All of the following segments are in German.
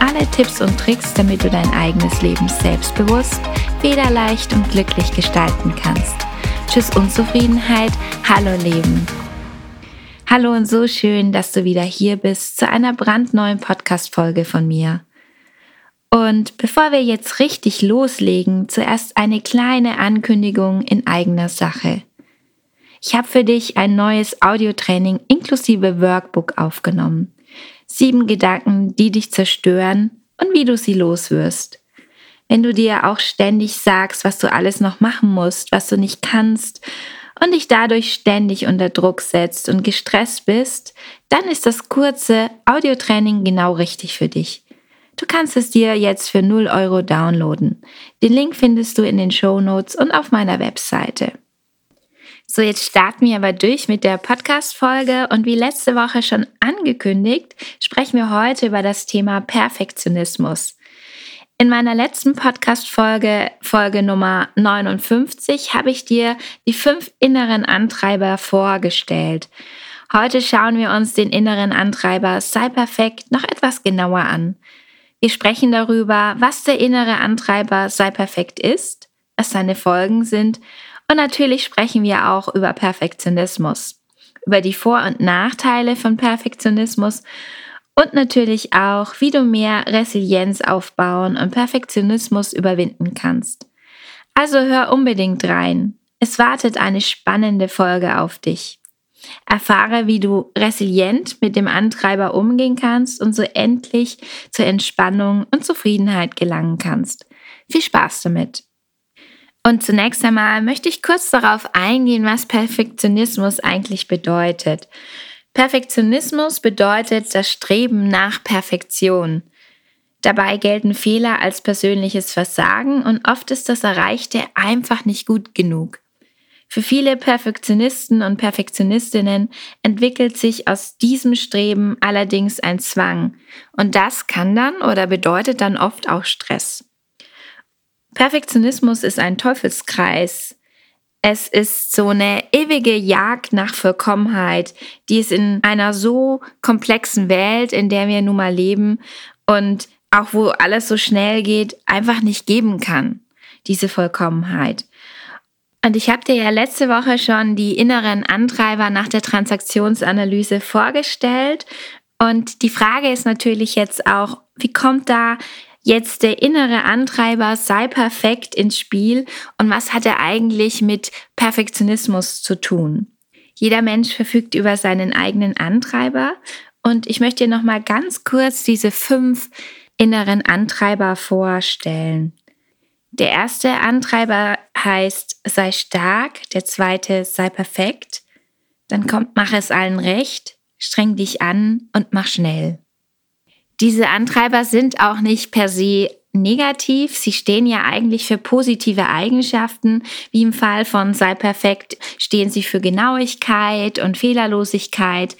alle Tipps und Tricks, damit du dein eigenes Leben selbstbewusst, federleicht und glücklich gestalten kannst. Tschüss Unzufriedenheit, hallo Leben. Hallo und so schön, dass du wieder hier bist zu einer brandneuen Podcast-Folge von mir. Und bevor wir jetzt richtig loslegen, zuerst eine kleine Ankündigung in eigener Sache. Ich habe für dich ein neues Audiotraining inklusive Workbook aufgenommen. Sieben Gedanken, die dich zerstören und wie du sie loswirst. Wenn du dir auch ständig sagst, was du alles noch machen musst, was du nicht kannst und dich dadurch ständig unter Druck setzt und gestresst bist, dann ist das kurze Audiotraining genau richtig für dich. Du kannst es dir jetzt für 0 Euro downloaden. Den Link findest du in den Show Notes und auf meiner Webseite. So, jetzt starten wir aber durch mit der Podcast-Folge und wie letzte Woche schon angekündigt, sprechen wir heute über das Thema Perfektionismus. In meiner letzten Podcast-Folge, Folge Nummer 59, habe ich dir die fünf inneren Antreiber vorgestellt. Heute schauen wir uns den inneren Antreiber Sei perfekt noch etwas genauer an. Wir sprechen darüber, was der innere Antreiber Sei perfekt ist, was seine Folgen sind und natürlich sprechen wir auch über Perfektionismus, über die Vor- und Nachteile von Perfektionismus und natürlich auch, wie du mehr Resilienz aufbauen und Perfektionismus überwinden kannst. Also hör unbedingt rein. Es wartet eine spannende Folge auf dich. Erfahre, wie du resilient mit dem Antreiber umgehen kannst und so endlich zur Entspannung und Zufriedenheit gelangen kannst. Viel Spaß damit! Und zunächst einmal möchte ich kurz darauf eingehen, was Perfektionismus eigentlich bedeutet. Perfektionismus bedeutet das Streben nach Perfektion. Dabei gelten Fehler als persönliches Versagen und oft ist das Erreichte einfach nicht gut genug. Für viele Perfektionisten und Perfektionistinnen entwickelt sich aus diesem Streben allerdings ein Zwang und das kann dann oder bedeutet dann oft auch Stress. Perfektionismus ist ein Teufelskreis. Es ist so eine ewige Jagd nach Vollkommenheit, die es in einer so komplexen Welt, in der wir nun mal leben und auch wo alles so schnell geht, einfach nicht geben kann, diese Vollkommenheit. Und ich habe dir ja letzte Woche schon die inneren Antreiber nach der Transaktionsanalyse vorgestellt. Und die Frage ist natürlich jetzt auch, wie kommt da jetzt der innere Antreiber sei perfekt ins Spiel und was hat er eigentlich mit Perfektionismus zu tun? Jeder Mensch verfügt über seinen eigenen Antreiber und ich möchte dir noch ganz kurz diese fünf inneren Antreiber vorstellen. Der erste Antreiber heißt sei stark, der zweite sei perfekt, dann kommt mach es allen recht, streng dich an und mach schnell. Diese Antreiber sind auch nicht per se negativ. Sie stehen ja eigentlich für positive Eigenschaften. Wie im Fall von Sei perfekt stehen sie für Genauigkeit und Fehlerlosigkeit.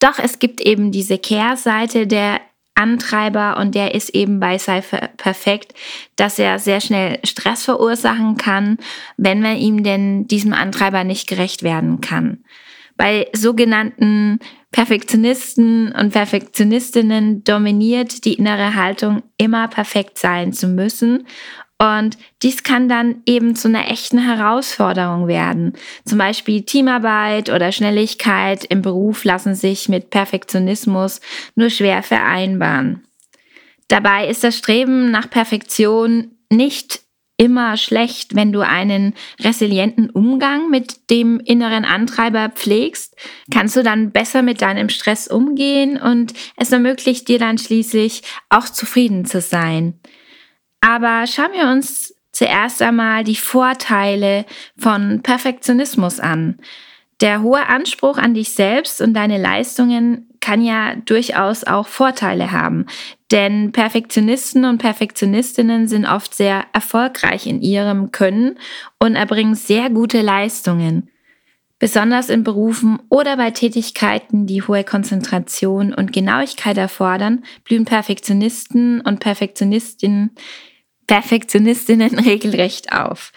Doch es gibt eben diese Kehrseite der Antreiber und der ist eben bei Sei perfekt, dass er sehr schnell Stress verursachen kann, wenn man ihm denn diesem Antreiber nicht gerecht werden kann. Bei sogenannten Perfektionisten und Perfektionistinnen dominiert die innere Haltung, immer perfekt sein zu müssen. Und dies kann dann eben zu einer echten Herausforderung werden. Zum Beispiel Teamarbeit oder Schnelligkeit im Beruf lassen sich mit Perfektionismus nur schwer vereinbaren. Dabei ist das Streben nach Perfektion nicht immer schlecht, wenn du einen resilienten Umgang mit dem inneren Antreiber pflegst, kannst du dann besser mit deinem Stress umgehen und es ermöglicht dir dann schließlich auch zufrieden zu sein. Aber schauen wir uns zuerst einmal die Vorteile von Perfektionismus an. Der hohe Anspruch an dich selbst und deine Leistungen kann ja durchaus auch Vorteile haben. Denn Perfektionisten und Perfektionistinnen sind oft sehr erfolgreich in ihrem Können und erbringen sehr gute Leistungen. Besonders in Berufen oder bei Tätigkeiten, die hohe Konzentration und Genauigkeit erfordern, blühen Perfektionisten und Perfektionistinnen, Perfektionistinnen regelrecht auf.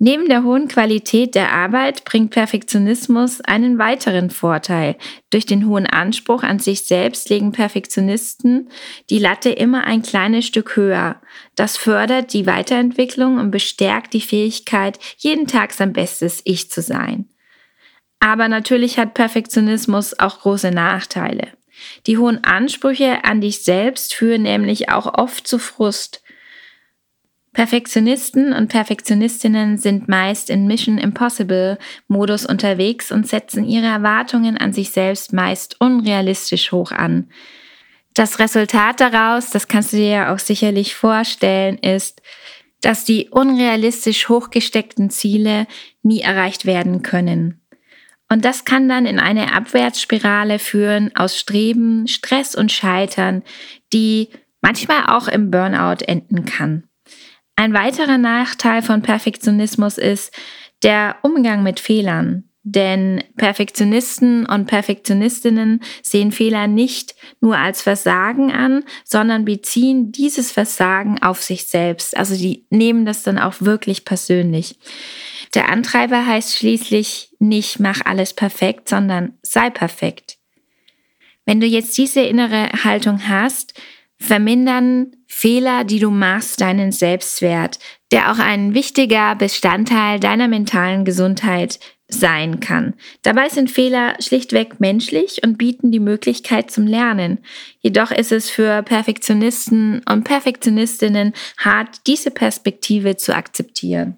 Neben der hohen Qualität der Arbeit bringt Perfektionismus einen weiteren Vorteil. Durch den hohen Anspruch an sich selbst legen Perfektionisten die Latte immer ein kleines Stück höher. Das fördert die Weiterentwicklung und bestärkt die Fähigkeit, jeden Tag sein bestes Ich zu sein. Aber natürlich hat Perfektionismus auch große Nachteile. Die hohen Ansprüche an dich selbst führen nämlich auch oft zu Frust. Perfektionisten und Perfektionistinnen sind meist in Mission Impossible Modus unterwegs und setzen ihre Erwartungen an sich selbst meist unrealistisch hoch an. Das Resultat daraus, das kannst du dir ja auch sicherlich vorstellen, ist, dass die unrealistisch hochgesteckten Ziele nie erreicht werden können. Und das kann dann in eine Abwärtsspirale führen aus Streben, Stress und Scheitern, die manchmal auch im Burnout enden kann. Ein weiterer Nachteil von Perfektionismus ist der Umgang mit Fehlern. Denn Perfektionisten und Perfektionistinnen sehen Fehler nicht nur als Versagen an, sondern beziehen dieses Versagen auf sich selbst. Also die nehmen das dann auch wirklich persönlich. Der Antreiber heißt schließlich nicht mach alles perfekt, sondern sei perfekt. Wenn du jetzt diese innere Haltung hast, vermindern Fehler, die du machst, deinen Selbstwert, der auch ein wichtiger Bestandteil deiner mentalen Gesundheit sein kann. Dabei sind Fehler schlichtweg menschlich und bieten die Möglichkeit zum Lernen. Jedoch ist es für Perfektionisten und Perfektionistinnen hart, diese Perspektive zu akzeptieren.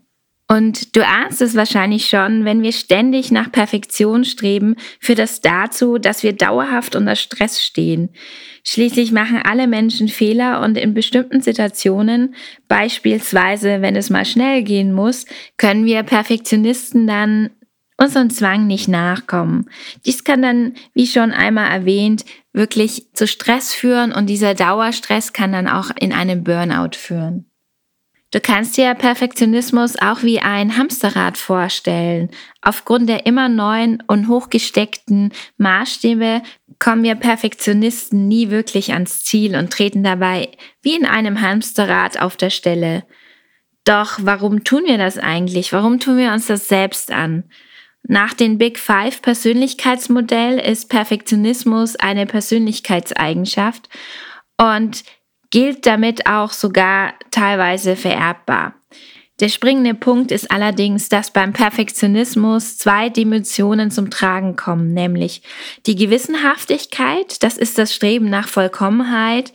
Und du ahnst es wahrscheinlich schon, wenn wir ständig nach Perfektion streben, führt das dazu, dass wir dauerhaft unter Stress stehen. Schließlich machen alle Menschen Fehler und in bestimmten Situationen, beispielsweise wenn es mal schnell gehen muss, können wir Perfektionisten dann unseren Zwang nicht nachkommen. Dies kann dann, wie schon einmal erwähnt, wirklich zu Stress führen und dieser Dauerstress kann dann auch in einen Burnout führen. Du kannst dir Perfektionismus auch wie ein Hamsterrad vorstellen. Aufgrund der immer neuen und hochgesteckten Maßstäbe kommen wir Perfektionisten nie wirklich ans Ziel und treten dabei wie in einem Hamsterrad auf der Stelle. Doch warum tun wir das eigentlich? Warum tun wir uns das selbst an? Nach dem Big Five Persönlichkeitsmodell ist Perfektionismus eine Persönlichkeitseigenschaft und gilt damit auch sogar teilweise vererbbar. Der springende Punkt ist allerdings, dass beim Perfektionismus zwei Dimensionen zum Tragen kommen, nämlich die Gewissenhaftigkeit, das ist das Streben nach Vollkommenheit,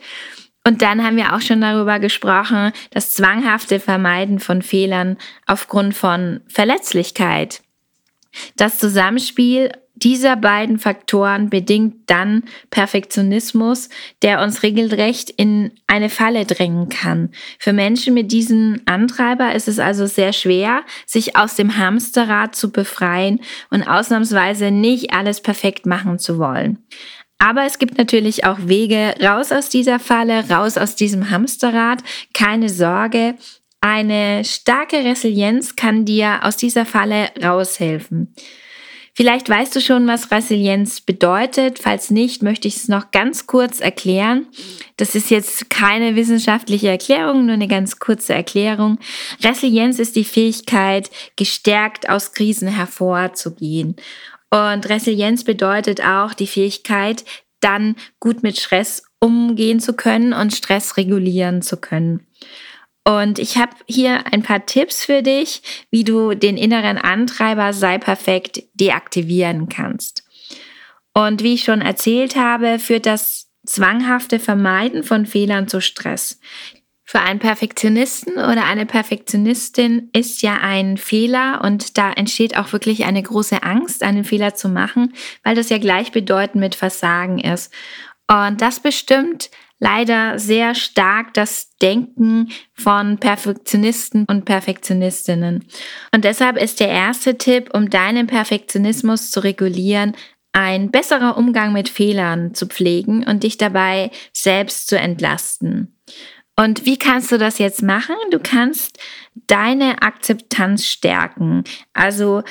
und dann haben wir auch schon darüber gesprochen, das zwanghafte Vermeiden von Fehlern aufgrund von Verletzlichkeit. Das Zusammenspiel dieser beiden Faktoren bedingt dann Perfektionismus, der uns regelrecht in eine Falle drängen kann. Für Menschen mit diesem Antreiber ist es also sehr schwer, sich aus dem Hamsterrad zu befreien und ausnahmsweise nicht alles perfekt machen zu wollen. Aber es gibt natürlich auch Wege raus aus dieser Falle, raus aus diesem Hamsterrad. Keine Sorge, eine starke Resilienz kann dir aus dieser Falle raushelfen. Vielleicht weißt du schon, was Resilienz bedeutet. Falls nicht, möchte ich es noch ganz kurz erklären. Das ist jetzt keine wissenschaftliche Erklärung, nur eine ganz kurze Erklärung. Resilienz ist die Fähigkeit, gestärkt aus Krisen hervorzugehen. Und Resilienz bedeutet auch die Fähigkeit, dann gut mit Stress umgehen zu können und Stress regulieren zu können. Und ich habe hier ein paar Tipps für dich, wie du den inneren Antreiber sei perfekt deaktivieren kannst. Und wie ich schon erzählt habe, führt das zwanghafte Vermeiden von Fehlern zu Stress. Für einen Perfektionisten oder eine Perfektionistin ist ja ein Fehler und da entsteht auch wirklich eine große Angst, einen Fehler zu machen, weil das ja gleichbedeutend mit Versagen ist. Und das bestimmt leider sehr stark das Denken von Perfektionisten und Perfektionistinnen. Und deshalb ist der erste Tipp, um deinen Perfektionismus zu regulieren, ein besserer Umgang mit Fehlern zu pflegen und dich dabei selbst zu entlasten. Und wie kannst du das jetzt machen? Du kannst deine Akzeptanz stärken. Also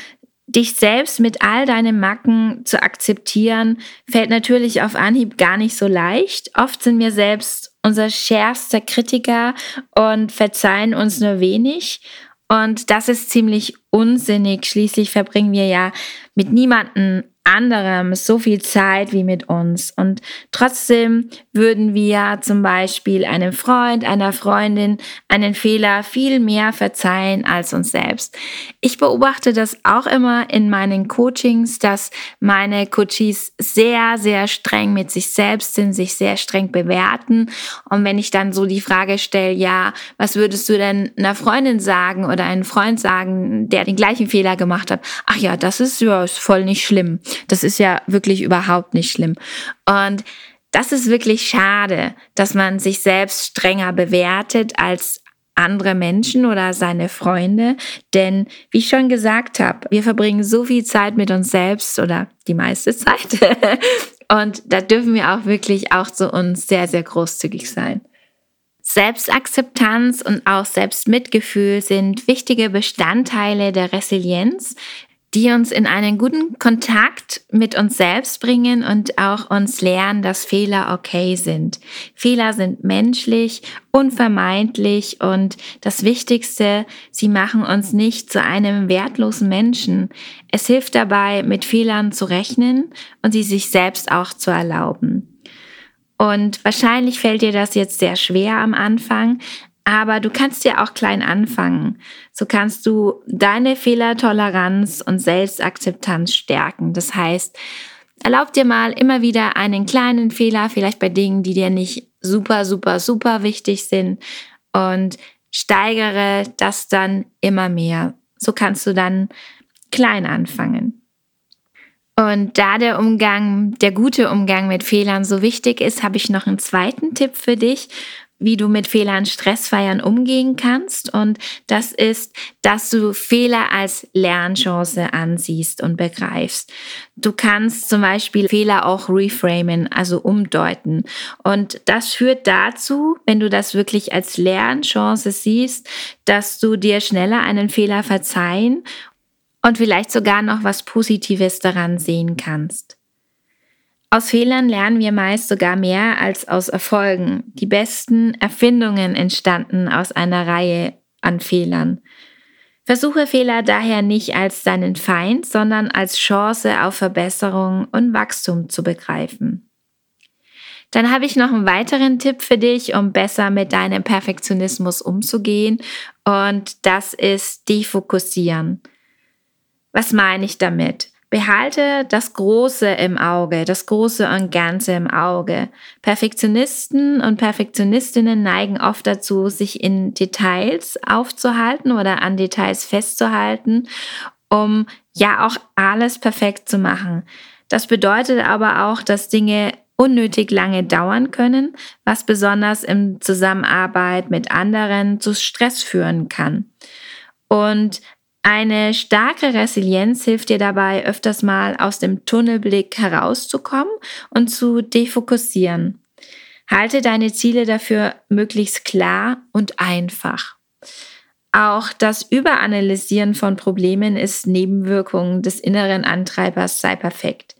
dich selbst mit all deinen Macken zu akzeptieren, fällt natürlich auf Anhieb gar nicht so leicht. Oft sind wir selbst unser schärfster Kritiker und verzeihen uns nur wenig. Und das ist ziemlich unsinnig. Schließlich verbringen wir ja mit niemandem anderem so viel Zeit wie mit uns. Und trotzdem würden wir zum Beispiel einem Freund, einer Freundin einen Fehler viel mehr verzeihen als uns selbst. Ich beobachte das auch immer in meinen Coachings, dass meine Coaches sehr, sehr streng mit sich selbst sind, sich sehr streng bewerten. Und wenn ich dann so die Frage stelle, ja, was würdest du denn einer Freundin sagen oder einem Freund sagen, der den gleichen Fehler gemacht hat? Ach ja, das ist ja voll nicht schlimm. Das ist ja wirklich überhaupt nicht schlimm. Und das ist wirklich schade, dass man sich selbst strenger bewertet als andere Menschen oder seine Freunde. Denn wie ich schon gesagt habe, wir verbringen so viel Zeit mit uns selbst oder die meiste Zeit. Und da dürfen wir auch wirklich auch zu uns sehr, sehr großzügig sein. Selbstakzeptanz und auch Selbstmitgefühl sind wichtige Bestandteile der Resilienz, die uns in einen guten Kontakt mit uns selbst bringen und auch uns lernen, dass Fehler okay sind. Fehler sind menschlich, unvermeidlich und das Wichtigste, sie machen uns nicht zu einem wertlosen Menschen. Es hilft dabei, mit Fehlern zu rechnen und sie sich selbst auch zu erlauben. Und wahrscheinlich fällt dir das jetzt sehr schwer am Anfang, aber du kannst ja auch klein anfangen. So kannst du deine Fehlertoleranz und Selbstakzeptanz stärken. Das heißt, erlaub dir mal immer wieder einen kleinen Fehler, vielleicht bei Dingen, die dir nicht super, super, super wichtig sind und steigere das dann immer mehr. So kannst du dann klein anfangen. Und da der Umgang, der gute Umgang mit Fehlern so wichtig ist, habe ich noch einen zweiten Tipp für dich wie du mit Fehlern stressfeiern umgehen kannst. Und das ist, dass du Fehler als Lernchance ansiehst und begreifst. Du kannst zum Beispiel Fehler auch reframen, also umdeuten. Und das führt dazu, wenn du das wirklich als Lernchance siehst, dass du dir schneller einen Fehler verzeihen und vielleicht sogar noch was Positives daran sehen kannst. Aus Fehlern lernen wir meist sogar mehr als aus Erfolgen. Die besten Erfindungen entstanden aus einer Reihe an Fehlern. Versuche Fehler daher nicht als deinen Feind, sondern als Chance auf Verbesserung und Wachstum zu begreifen. Dann habe ich noch einen weiteren Tipp für dich, um besser mit deinem Perfektionismus umzugehen. Und das ist defokussieren. Was meine ich damit? Behalte das Große im Auge, das Große und Ganze im Auge. Perfektionisten und Perfektionistinnen neigen oft dazu, sich in Details aufzuhalten oder an Details festzuhalten, um ja auch alles perfekt zu machen. Das bedeutet aber auch, dass Dinge unnötig lange dauern können, was besonders in Zusammenarbeit mit anderen zu Stress führen kann. Und eine starke Resilienz hilft dir dabei, öfters mal aus dem Tunnelblick herauszukommen und zu defokussieren. Halte deine Ziele dafür möglichst klar und einfach. Auch das Überanalysieren von Problemen ist Nebenwirkung des inneren Antreibers sei perfekt.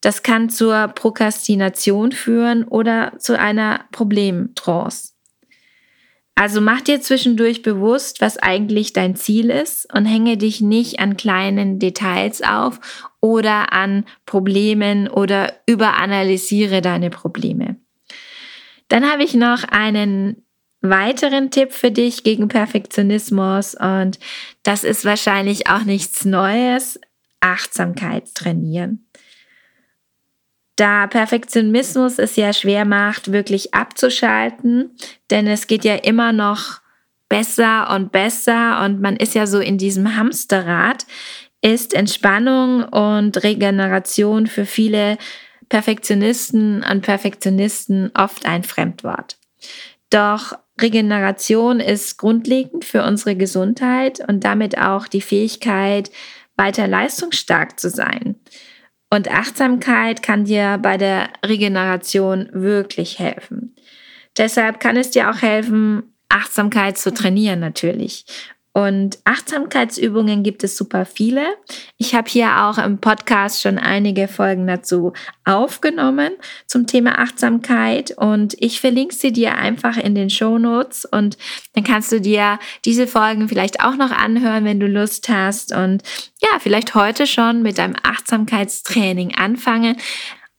Das kann zur Prokrastination führen oder zu einer Problemtrance. Also mach dir zwischendurch bewusst, was eigentlich dein Ziel ist und hänge dich nicht an kleinen Details auf oder an Problemen oder überanalysiere deine Probleme. Dann habe ich noch einen weiteren Tipp für dich gegen Perfektionismus und das ist wahrscheinlich auch nichts Neues. Achtsamkeit trainieren da Perfektionismus es ja schwer macht, wirklich abzuschalten, denn es geht ja immer noch besser und besser und man ist ja so in diesem Hamsterrad, ist Entspannung und Regeneration für viele Perfektionisten und Perfektionisten oft ein Fremdwort. Doch Regeneration ist grundlegend für unsere Gesundheit und damit auch die Fähigkeit, weiter leistungsstark zu sein. Und Achtsamkeit kann dir bei der Regeneration wirklich helfen. Deshalb kann es dir auch helfen, Achtsamkeit zu trainieren natürlich. Und Achtsamkeitsübungen gibt es super viele. Ich habe hier auch im Podcast schon einige Folgen dazu aufgenommen zum Thema Achtsamkeit und ich verlinke sie dir einfach in den Show Notes und dann kannst du dir diese Folgen vielleicht auch noch anhören, wenn du Lust hast und ja, vielleicht heute schon mit deinem Achtsamkeitstraining anfangen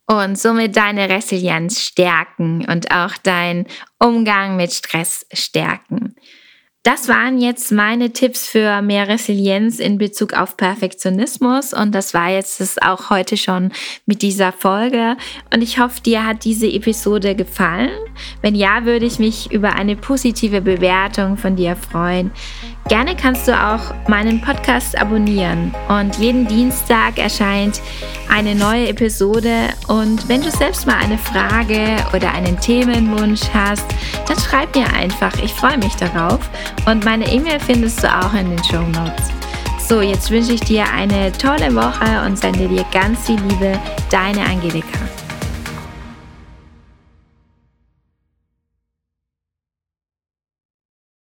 und somit deine Resilienz stärken und auch deinen Umgang mit Stress stärken. Das waren jetzt meine Tipps für mehr Resilienz in Bezug auf Perfektionismus und das war jetzt es auch heute schon mit dieser Folge und ich hoffe, dir hat diese Episode gefallen. Wenn ja, würde ich mich über eine positive Bewertung von dir freuen. Gerne kannst du auch meinen Podcast abonnieren und jeden Dienstag erscheint eine neue Episode und wenn du selbst mal eine Frage oder einen Themenwunsch hast, dann schreib mir einfach. Ich freue mich darauf und meine E-Mail findest du auch in den Show Notes. So, jetzt wünsche ich dir eine tolle Woche und sende dir ganz viel Liebe, deine Angelika.